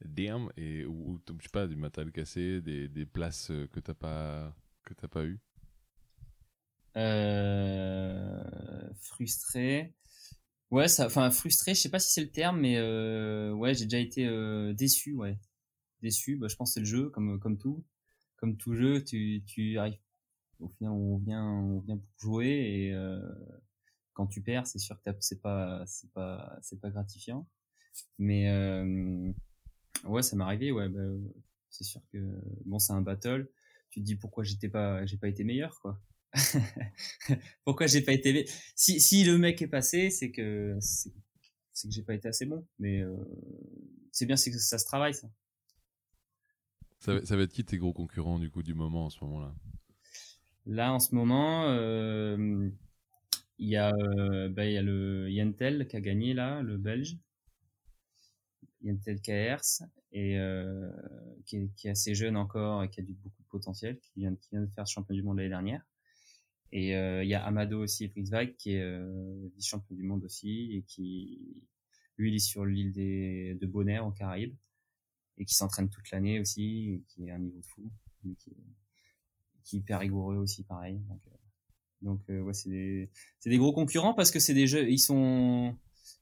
damn et où, tu sais pas du matériel cassé, des, des places euh, que t'as pas que t'as pas eu euh, Frustré. Ouais, ça, enfin frustré. Je sais pas si c'est le terme, mais euh, ouais, j'ai déjà été euh, déçu. Ouais, déçu. Bah, je pense que c'est le jeu, comme comme tout, comme tout jeu. Tu tu arrives. Au final, on vient on vient pour jouer et quand tu perds, c'est sûr que c'est pas c'est pas c'est pas gratifiant. Mais euh, ouais, ça m'est arrivé. Ouais, bah, c'est sûr que bon, c'est un battle. Tu te dis pourquoi j'étais pas j'ai pas été meilleur quoi. pourquoi j'ai pas été si si le mec est passé, c'est que c'est que j'ai pas été assez bon. Mais euh, c'est bien, c'est que ça se travaille ça. Ça va, ça va, être qui tes gros concurrents du coup du moment en ce moment-là? Là en ce moment, euh, il y a, euh, bah, il y a le Yentel qui a gagné là, le Belge. Yentel KRS et euh, qui, est, qui, est, assez jeune encore et qui a du beaucoup de potentiel, qui vient, qui vient de faire champion du monde l'année dernière. Et euh, il y a Amado aussi, Fritzweig, qui est euh, vice-champion du monde aussi et qui, lui, il est sur l'île des, de Bonaire, aux Caraïbes. et qui s'entraîne toute l'année aussi, qui est un niveau de fou, qui est, qui est hyper rigoureux aussi, pareil. Euh, donc euh, ouais, c'est des, c'est des gros concurrents parce que c'est des jeux, ils sont,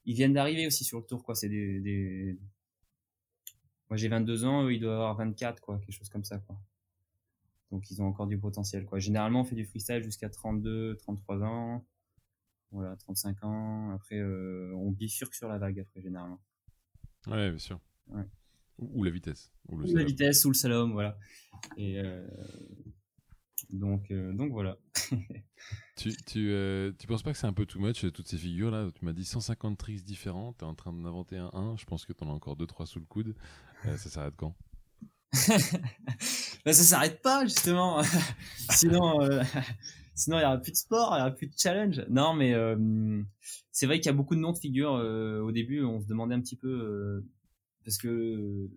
ils viennent d'arriver aussi sur le tour, quoi. C'est des, des... moi j'ai 22 ans, eux ils doivent avoir 24, quoi, quelque chose comme ça, quoi. Donc ils ont encore du potentiel, quoi. Généralement on fait du freestyle jusqu'à 32, 33 ans, voilà, 35 ans. Après euh, on bifurque sur la vague après généralement. Ouais, bien sûr. Ouais. Ou, la vitesse. Ou, le la vitesse ou le slalom, voilà. Et euh, donc, euh, donc voilà. tu, tu, euh, tu penses pas que c'est un peu too much toutes ces figures là Tu m'as dit 150 tricks différents, tu es en train d'en inventer un 1, je pense que tu en as encore 2-3 sous le coude. ça s'arrête quand? Bah, Ça s'arrête pas justement. sinon, sinon il y aura plus de sport, il y aura plus de challenge. Non, mais c'est vrai qu'il y a beaucoup de noms de figures. au début, on se demandait un petit peu parce que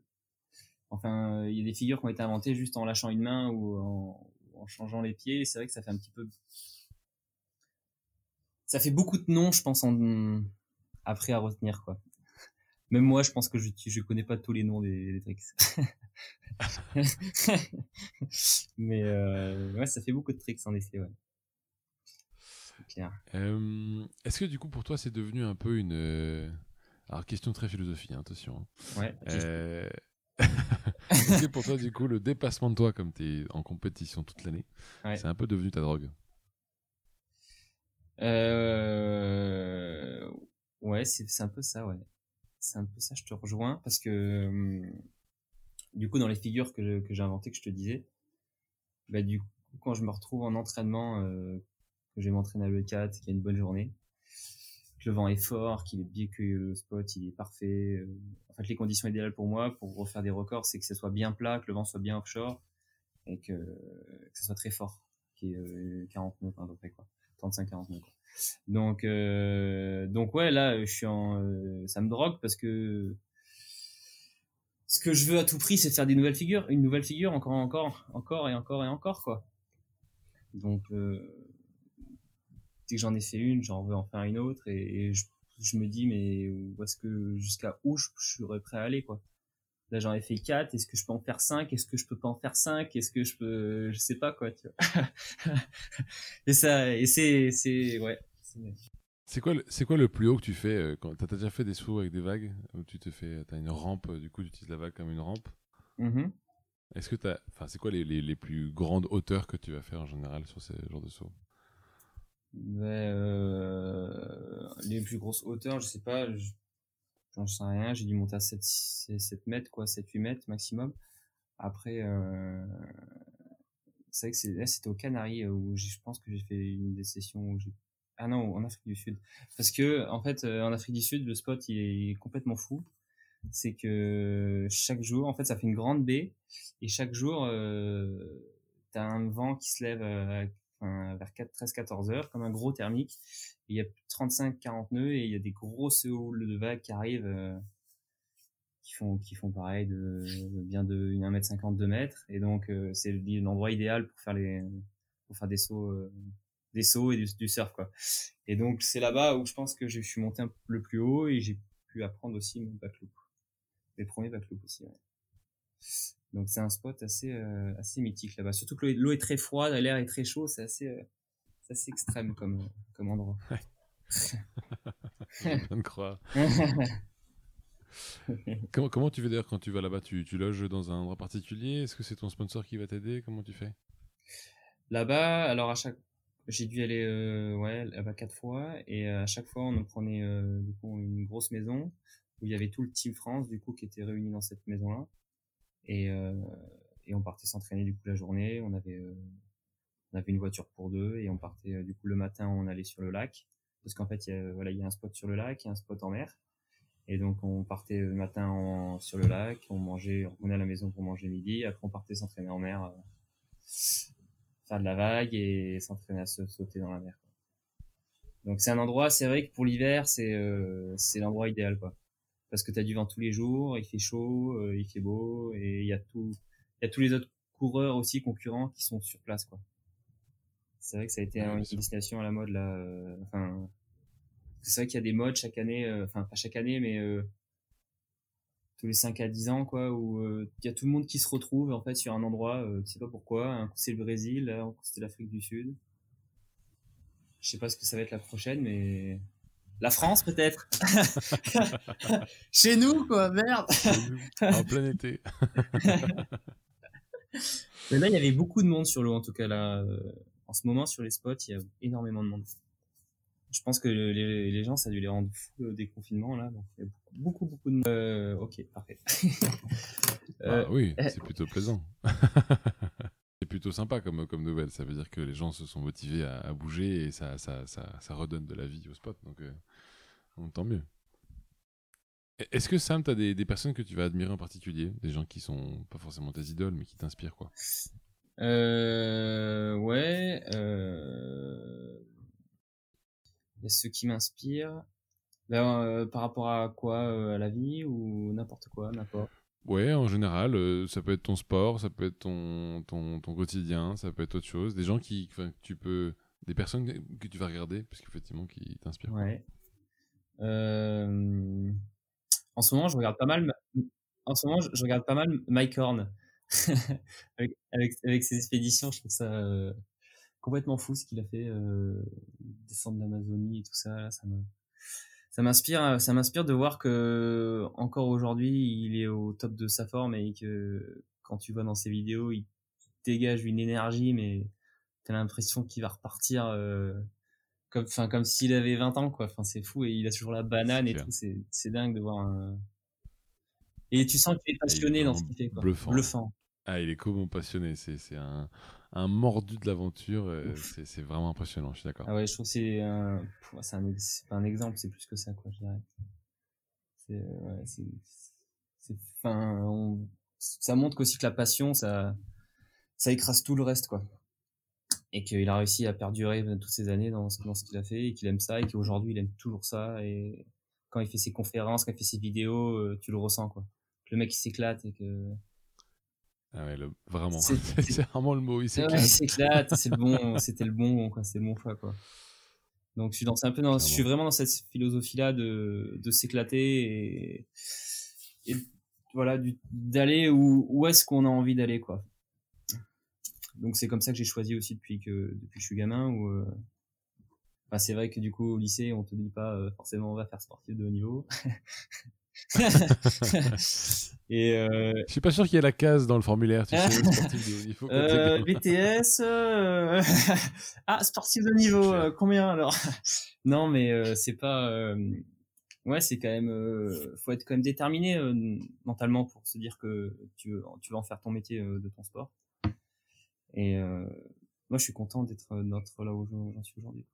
enfin il y a des figures qui ont été inventées juste en lâchant une main ou en, en changeant les pieds c'est vrai que ça fait un petit peu ça fait beaucoup de noms je pense en après à retenir quoi même moi je pense que je je connais pas tous les noms des, tricks mais euh, ouais ça fait beaucoup de tricks en effet ouais euh, Est-ce que du coup pour toi c'est devenu un peu une euh, alors, question très philosophie, hein, attention. Hein. Ouais. Euh... Est-ce que pour toi, du coup, le dépassement de toi, comme tu es en compétition toute l'année, c'est un peu devenu ta drogue euh... Ouais, c'est un peu ça, ouais. C'est un peu ça, je te rejoins, parce que hum, du coup, dans les figures que, que j'ai inventées, que je te disais, bah, du coup, quand je me retrouve en entraînement, euh, que je vais m'entraîner à l'E4, qu'il y a une bonne journée, le vent est fort, qu'il est bien que le spot il est parfait. Euh, en fait, les conditions idéales pour moi pour refaire des records, c'est que ce soit bien plat, que le vent soit bien offshore et que, que ce soit très fort, qui est 40 nœuds à peu près quoi, 35-40 nœuds. Donc euh, donc ouais là je suis euh, ça me drogue parce que ce que je veux à tout prix c'est faire des nouvelles figures, une nouvelle figure encore encore encore et encore et encore quoi. Donc dès que j'en ai fait une, j'en veux en faire une autre et, je, me dis mais où est-ce que jusqu'à où je, serais prêt à aller quoi. Là j'en ai fait quatre, est-ce que je peux en faire cinq, est-ce que je peux pas en faire cinq, est-ce que je peux, je sais pas quoi. Tu vois. et ça, et c'est, c'est ouais. C'est quoi, c'est quoi le plus haut que tu fais euh, quand T'as déjà fait des sauts avec des vagues? Où tu te fais, t'as une rampe, du coup tu utilises la vague comme une rampe? Mm-hmm. Est-ce que t'as, enfin c'est quoi les, les, les, plus grandes hauteurs que tu vas faire en général sur ces genres de sauts euh, les plus grosses hauteurs, je sais pas, j'en sais rien, j'ai dû monter à 7, 7 mètres, quoi, 7, 8 mètres maximum. Après, euh, c'est vrai que c'est, c'était aux Canaries euh, où je pense que j'ai fait une des sessions où j'ai ah non, en Afrique du Sud. Parce que, en fait, euh, en Afrique du Sud, le spot, il est complètement fou. C'est que chaque jour, en fait, ça fait une grande baie. Et chaque jour, euh, t'as un vent qui se lève vers 13-14 heures, comme un gros thermique. il y a 35-40 nœuds et il y a des grosses houles de vagues qui arrivent, euh, qui font qui font pareil de, bien de 1m50, 2 mètres. Et donc euh, c'est l'endroit idéal pour faire les pour faire des sauts euh, des sauts et du, surf quoi. Et donc c'est là-bas où je pense que je suis monté le plus haut et j'ai pu apprendre aussi mon backloop. Les premiers backloop aussi. Donc c'est un spot assez euh, assez mythique là-bas. Surtout que l'eau est très froide, l'air est très chaud, c'est assez euh, assez extrême comme comme endroit. Ouais. Je croire. comment, comment tu fais d'ailleurs quand tu vas là-bas? Tu, tu loges dans un endroit particulier? Est-ce que c'est ton sponsor qui va t'aider? Comment tu fais? Là-bas, alors à chaque j'ai dû aller euh, ouais là-bas quatre fois et à chaque fois on prenait du coup une grosse maison où il y avait tout le team France du coup qui était réuni dans cette maison là et, euh, et on partait s'entraîner du coup la journée. On avait, euh, on avait une voiture pour deux et on partait euh, du coup le matin. On allait sur le lac parce qu'en fait il y a, voilà il y a un spot sur le lac, et un spot en mer. Et donc on partait le matin en, sur le lac, on mangeait, on revenait à la maison pour manger midi. Après on partait s'entraîner en mer, faire de la vague et s'entraîner à se sauter dans la mer. Donc c'est un endroit, c'est vrai que pour l'hiver c'est euh, c'est l'endroit idéal quoi parce que tu as du vent tous les jours, il fait chaud, euh, il fait beau, et il y a tout, il y a tous les autres coureurs aussi concurrents qui sont sur place, quoi. C'est vrai que ça a été une destination à la mode là. Euh, enfin, c'est vrai qu'il y a des modes chaque année, euh, enfin pas chaque année, mais tous les 5 à 10 ans, quoi, où il y a tout le monde qui se retrouve en fait sur un endroit, tu sais pas pourquoi. Un coup c'est le Brésil, un coup c'était l'Afrique du Sud. Je sais pas ce que ça va être la prochaine, mais la France peut-être. Chez nous, quoi, merde. en plein été. Mais là, il y avait beaucoup de monde sur l'eau, en tout cas là. en ce moment, sur les spots, il y a énormément de monde je pense que les, gens, ça a dû les rendre fous le déconfinement là. Donc, il y a beaucoup, beaucoup de. Euh, ok, parfait. euh, ah oui, c'est plutôt plaisant. Plutôt sympa comme, nouvelle. Ça veut dire que les gens se sont motivés à, bouger et ça, ça, ça, redonne de la vie au spot. Donc, euh, tant mieux. Est-ce que Sam, tu as des, personnes que tu vas admirer en particulier? Des gens qui sont pas forcément tes idoles, mais qui t'inspirent quoi? Euh, Ouais. Euh ceux qui m'inspirent. Ben, par rapport à quoi À la vie ou n'importe quoi, n'importe Ouais, en général, euh, ça peut être ton sport, ça peut être ton, ton, quotidien, ça peut être autre chose. Des gens qui, tu peux, des personnes que tu vas regarder, parce qu'effectivement, qui t'inspirent. Ouais. En ce moment, je regarde pas mal. En ce moment, je, regarde pas mal Mike Horn avec, avec, ses expéditions. Je trouve ça complètement fou ce qu'il a fait, euh, descendre l'Amazonie et tout ça. ça me, ça m'inspire, ça m'inspire de voir que encore aujourd'hui, il est au top de sa forme et que quand tu vois dans ses vidéos, il dégage une énergie, mais t'as l'impression qu'il va repartir euh, comme, enfin, comme s'il avait 20 ans, quoi. Enfin, c'est fou et il a toujours la banane et tout. C'est, c'est dingue de voir un... Et tu sens qu'il est passionné dans ce qu'il fait, quoi. Bluffant. Bluffant. Ah, il est comment passionné. C'est, c'est un, un mordu de l'aventure. Euh, c'est vraiment impressionnant, je suis d'accord. Ah ouais, je trouve que c'est un, c'est un, pas un exemple, c'est plus que ça, quoi, je dirais. C'est, ouais, c'est, enfin, ça montre aussi que la passion, ça, ça écrase tout le reste, quoi. Et qu'il a réussi à perdurer toutes ces années dans, dans ce qu'il a fait et qu'il aime ça et qu'aujourd'hui il aime toujours ça et quand il fait ses conférences, quand il fait ses vidéos, euh, tu le ressens, quoi. Le mec il s'éclate et que, ah ouais, vraiment. C'est vraiment le mot, il s'éclate. c'est le bon, c'était le bon, quoi, c'est le bon choix, quoi. Donc je suis dans, un peu dans, je suis vraiment dans cette philosophie-là de, de s'éclater et, et, voilà, d'aller où, où est-ce qu'on a envie d'aller, quoi. Donc c'est comme ça que j'ai choisi aussi depuis que, depuis que je suis gamin, où, euh, bah, c'est vrai que du coup au lycée on te dit pas euh, forcément on va faire sportif de haut niveau et euh... Je suis pas sûr qu'il y ait la case dans le formulaire. Tu sais, sportif de niveau. Euh, BTS. Euh... ah, sportif de niveau. Euh, combien alors? Non, mais c'est pas. Ouais, c'est quand même. faut être quand même déterminé mentalement pour se dire que tu veux, tu vas en faire ton métier de ton sport. Et moi, je suis content d'être notre là où j'en suis aujourd'hui.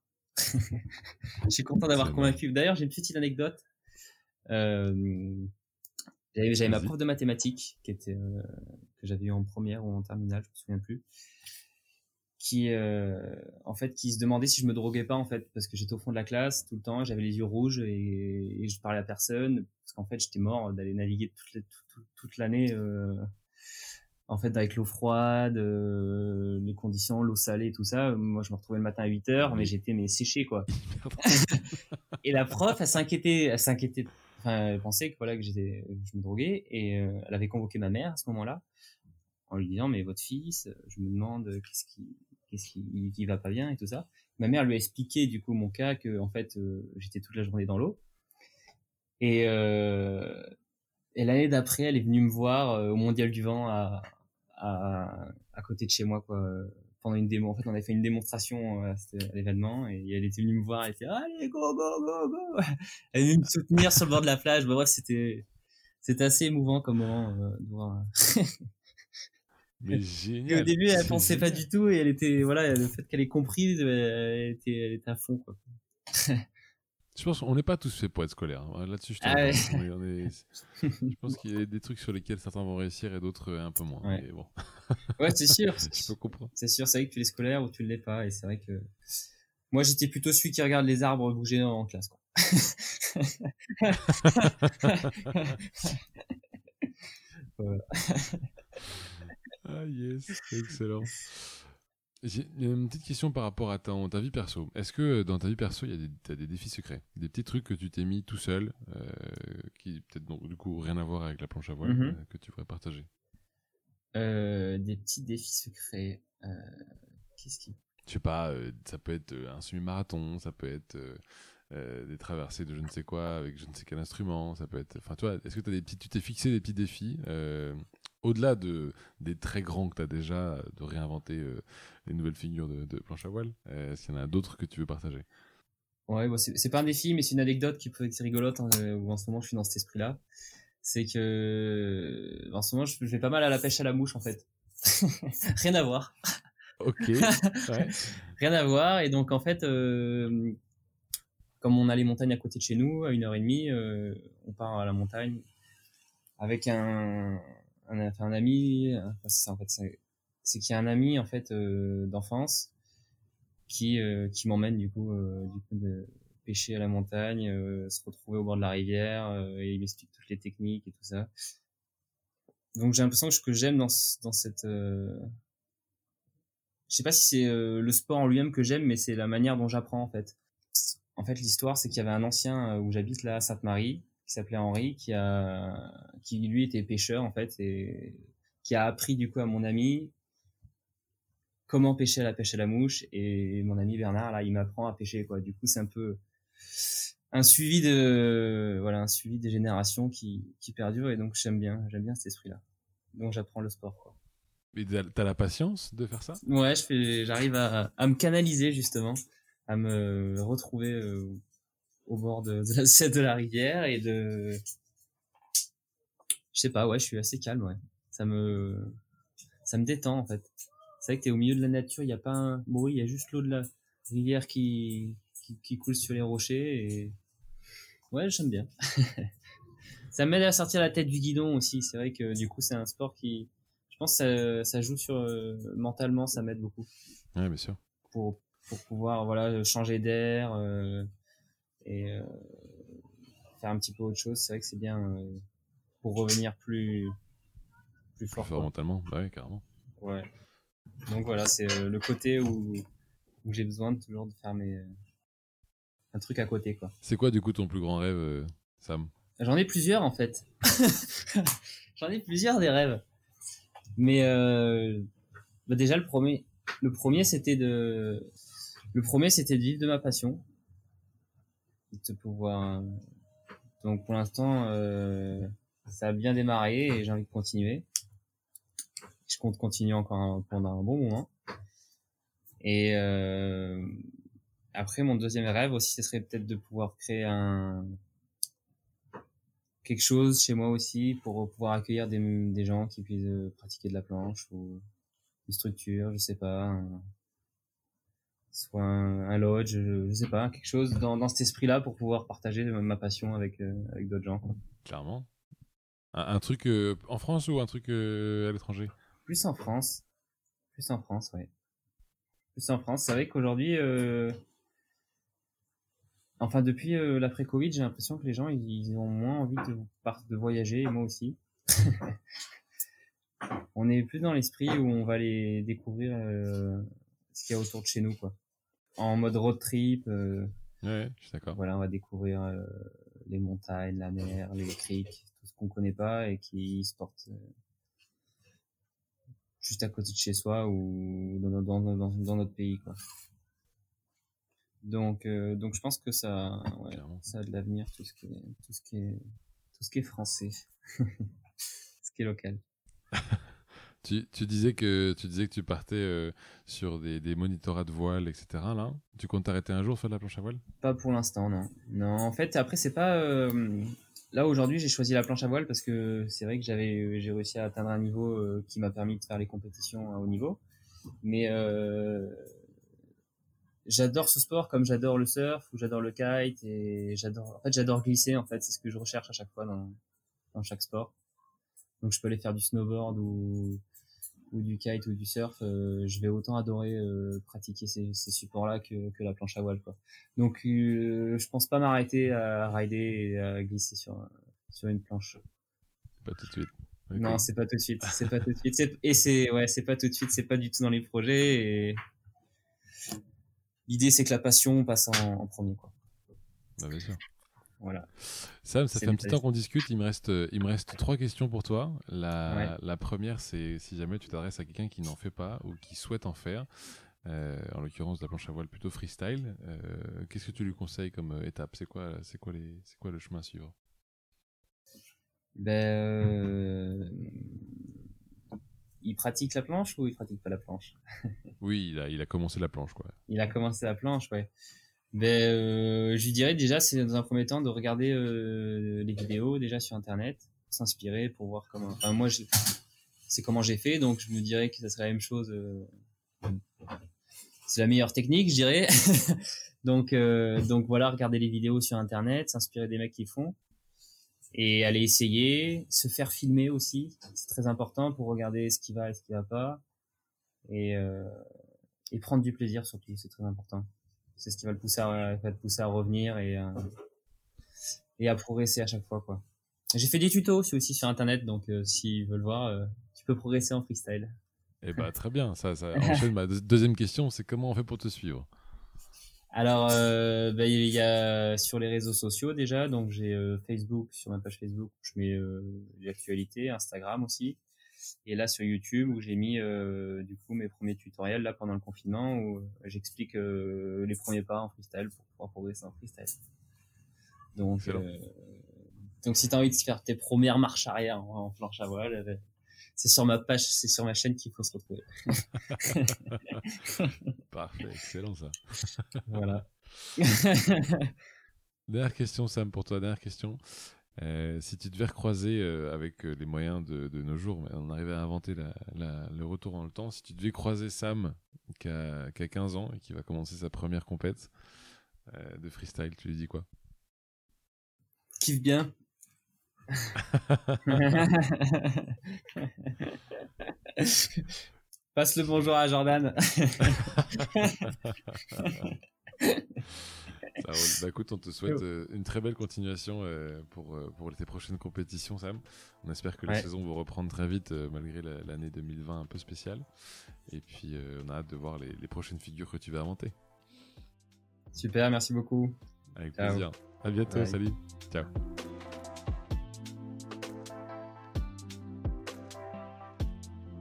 je suis content d'avoir convaincu. D'ailleurs, j'ai une petite anecdote. Euh, j'avais ma prof de mathématiques qui était euh, que j'avais eu en première ou en terminale, je me souviens plus, qui euh, en fait qui se demandait si je me droguais pas en fait parce que j'étais au fond de la classe tout le temps, j'avais les yeux rouges et, et, je parlais à personne parce qu'en fait j'étais mort d'aller naviguer toute, toute, toute l'année en fait avec l'eau froide, les conditions, l'eau salée, tout ça. Moi je me retrouvais le matin à 8 heures, mais j'étais mais séché quoi. et la prof elle s'inquiétait, elle s'inquiétait Elle pensait que voilà que j'étais, je me droguais et euh, elle avait convoqué ma mère à ce moment-là en lui disant mais votre fils, je me demande qu'est-ce qui, qu'est-ce qui, qui va pas bien et tout ça. Ma mère lui a expliqué du coup mon cas que en fait euh, j'étais toute la journée dans l'eau et, euh, l'année d'après elle est venue me voir euh, au mondial du vent à, à, à côté de chez moi quoi pendant une démo. En fait, on avait fait une démonstration euh, à, l'événement et elle était venue me voir. Elle était allez go go go go. Elle est venue me soutenir sur le bord de la plage. Bah, c'était c'était assez émouvant comme moment euh, de voir. Mais génial. au début, elle pensait pas du tout et elle était voilà le fait qu'elle ait compris, elle était, elle était à fond quoi. Je pense qu'on n'est pas tous faits pour être scolaires. Hein. Là-dessus, je, ah je pense qu'il y a des trucs sur lesquels certains vont réussir et d'autres un peu moins. Ouais, bon. ouais c'est sûr. je peux comprendre. C'est sûr, c'est vrai que tu es scolaire ou tu ne l'es pas. Et c'est vrai que moi, j'étais plutôt celui qui regarde les arbres bouger en classe. Quoi. ah yes, excellent. J'ai une petite question par rapport à ta, ta vie perso. Est-ce que dans ta vie perso, il y a des, as des défis secrets? Des petits trucs que tu t'es mis tout seul, euh, qui peut-être donc du coup rien à voir avec la planche à voile Mhm. euh, que tu pourrais partager? Euh, des petits défis secrets. Euh, Qu'est-ce qui Je sais pas, euh, ça peut être euh, un semi-marathon, ça peut être euh, euh, des traversées de je ne sais quoi avec je ne sais quel instrument, ça peut être. Enfin, tu vois, est-ce que as des petits, tu t'es fixé des petits défis euh, au-delà de des très grands que tu as déjà, de réinventer euh, les nouvelles figures de, de planche à voile euh, qu'il y en a d'autres que tu veux partager? Ouais, bon, c'est pas un défi, mais c'est une anecdote qui peut être rigolote, hein, euh, où en ce moment je suis dans cet esprit-là. C'est que euh, en ce moment je, je vais pas mal à la pêche à la mouche en fait. Rien à voir. Ok. ouais. Rien à voir. Et donc en fait, euh, comme on a les montagnes à côté de chez nous, à une heure et demie, euh, on part à la montagne avec un, un, un ami. c'est ça en fait, c'est qu'il y a un ami en fait euh, d'enfance qui euh, qui m'emmène du coup euh, du coup de pêcher à la montagne, se retrouver au bord de la rivière et il m'explique toutes les techniques et tout ça. Donc j'ai l'impression que ce que j'aime dans dans cette je sais pas si c'est le sport en lui-même que j'aime, mais c'est la manière dont j'apprends en fait. En fait, l'histoire, c'est qu'il y avait un ancien où j'habite là à Sainte-Marie, qui s'appelait Henri, qui a, qui lui était pêcheur en fait, et qui a appris du coup à mon ami comment pêcher à la pêche à la mouche. Et mon ami Bernard là, il m'apprend à pêcher quoi. Du coup, c'est un peu un suivi de voilà un suivi des générations qui qui perdure et donc j'aime bien j'aime bien cet esprit là. Donc j'apprends le sport quoi. Mais t'as t'as la patience de faire ça? Ouais, je fais, j'arrive à, à me canaliser justement, à me retrouver euh, au bord de, de, la, de la rivière et de, je sais pas, ouais, je suis assez calme, ouais. Ça me, ça me détend en fait. C'est vrai que t'es au milieu de la nature, il y a pas un bruit, il y a juste l'eau de la rivière qui, qui, qui coule sur les rochers et ouais, j'aime bien. ça m'aide à sortir la tête du guidon aussi. C'est vrai que du coup, c'est un sport qui, je pense, que ça, ça joue sur euh, mentalement, ça m'aide beaucoup Ouais, bien sûr. pour pour pouvoir voilà changer d'air euh, et euh, faire un petit peu autre chose. C'est vrai que c'est bien euh, pour revenir plus plus Plus fort. mentalement, bah ouais, carrément. Ouais. Donc voilà, c'est euh, le côté où où j'ai besoin de toujours de faire mes un truc à côté quoi. C'est quoi du coup ton plus grand rêve, Sam? J'en ai plusieurs en fait. J'en ai plusieurs des rêves. Mais euh, bah déjà le premier, le premier c'était de, le premier c'était de vivre de ma passion, de pouvoir. Donc pour l'instant, euh, ça a bien démarré et j'ai envie de continuer. Je compte continuer encore pendant un bon moment. Et euh, après mon deuxième rêve aussi, ce serait peut-être de pouvoir créer un quelque chose chez moi aussi pour pouvoir accueillir des, des gens qui puissent euh, pratiquer de la planche ou une structure, je sais pas, soit un, un lodge, je, je sais pas, quelque chose dans, dans cet esprit-là pour pouvoir partager ma, passion avec, euh, avec d'autres gens. quoi. Clairement. Un, un truc euh, en France ou un truc euh, à l'étranger? Plus en France, plus en France, ouais. Plus en France, c'est vrai qu'aujourd'hui, enfin depuis euh, l'après-Covid, j'ai l'impression que les gens ils, ils ont moins envie de, de voyager, et moi aussi. on est plus dans l'esprit où on va aller découvrir ce qu'il y a autour de chez nous, quoi. En mode road trip, euh, Ouais, je suis d'accord. voilà, on va découvrir euh, les montagnes, la mer, les criques, tout ce qu'on connaît pas et qui se porte euh, juste à côté de chez soi ou dans, dans, dans, dans, dans notre pays, quoi. Donc, euh, donc je pense que ça, ouais, ça a de l'avenir, tout ce qui est, tout ce qui est, tout ce qui est français, ce qui est local. Tu, tu disais que tu disais que tu partais euh, sur des, des monitorats de voile, etc. Là, tu comptes t'arrêter un jour faire de la planche à voile? Pas pour l'instant, non. Non, en fait, après, c'est pas. euh, Là, aujourd'hui, j'ai choisi la planche à voile parce que c'est vrai que j'avais, j'ai réussi à atteindre un niveau euh, qui m'a permis de faire les compétitions à haut niveau. Mais j'adore ce sport comme j'adore le surf ou j'adore le kite et j'adore. En fait, j'adore glisser. En fait, c'est ce que je recherche à chaque fois dans, dans chaque sport. Donc, je peux aller faire du snowboard ou ou du kite ou du surf, euh, je vais autant adorer euh, pratiquer ces, ces supports-là que, que la planche à voile. Quoi. Donc, euh, je pense pas m'arrêter à rider et à glisser sur, sur une planche. Pas tout de suite. Non, c'est pas tout de suite. C'est pas tout de suite. Et c'est ouais, c'est pas tout de suite. C'est pas du tout dans les projets. Et l'idée, c'est que la passion passe en, en premier. Quoi. Bah, bien sûr. Voilà. Sam, ça fait un petit temps qu'on discute. Il me reste, il me reste trois questions pour toi. La, la première, c'est si jamais tu t'adresses à quelqu'un qui n'en fait pas ou qui souhaite en faire, euh, en l'occurrence la planche à voile plutôt freestyle, euh, qu'est-ce que tu lui conseilles comme euh, étape? C'est quoi, c'est quoi les, c'est quoi le chemin à suivre? Ben, il pratique la planche ou il pratique pas la planche? Oui, il a, il a commencé la planche, quoi. Il a commencé la planche, ouais. Ben, euh, je lui dirais déjà, c'est dans un premier temps de regarder euh, les vidéos déjà sur Internet, s'inspirer pour voir comment. Enfin, moi, c'est comment j'ai fait, donc je me dirais que ça serait la même chose. Euh, c'est la meilleure technique, je dirais. donc, euh, donc voilà, regarder les vidéos sur Internet, s'inspirer des mecs qui font et aller essayer, se faire filmer aussi, c'est très important pour regarder ce qui va et ce qui va pas et, euh, et prendre du plaisir surtout, c'est très important c'est ce qui va le pousser à, va te pousser à revenir et, euh, et à progresser à chaque fois, quoi. J'ai fait des tutos aussi sur internet, donc euh, s'ils veulent voir, euh, tu peux progresser en freestyle. Eh bah très bien, ça, ça enchaîne ma deuxième question, c'est comment on fait pour te suivre? Alors, bah, il y a sur les réseaux sociaux déjà, donc j'ai Facebook sur ma page Facebook, je mets l'actualité, Instagram aussi. Et là sur YouTube où j'ai mis euh, du coup mes premiers tutoriels là pendant le confinement où euh, j'explique euh, les premiers pas en freestyle pour pouvoir progresser en freestyle. Donc donc si tu as envie de faire tes premières marches arrière en, planche à voile, c'est sur ma page, c'est sur ma chaîne qu'il faut se retrouver. Parfait, excellent ça. voilà. dernière question Sam pour toi, dernière question. Euh, si tu devais recroiser euh, avec euh, les moyens de, nos jours, on arrivait à inventer le retour dans le temps, si tu devais croiser Sam qui a, 15 ans et qui va commencer sa première compète de freestyle, tu lui dis quoi? Kiffe bien. Passe le bonjour à Jordan. Bah, écoute, on te souhaite euh, une très belle continuation euh, pour, euh, pour tes prochaines compétitions, Sam. On espère que la saison va reprendre très vite malgré l'année 2020 un peu spéciale. Et puis, on a hâte de voir les, prochaines figures que tu vas inventer. Super, merci beaucoup. Avec plaisir. À bientôt, salut. Ciao.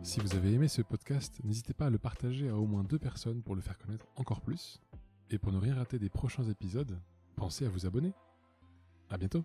Si vous avez aimé ce podcast, n'hésitez pas à le partager à au moins deux personnes pour le faire connaître encore plus. Et pour ne rien rater des prochains épisodes, pensez à vous abonner. À bientôt.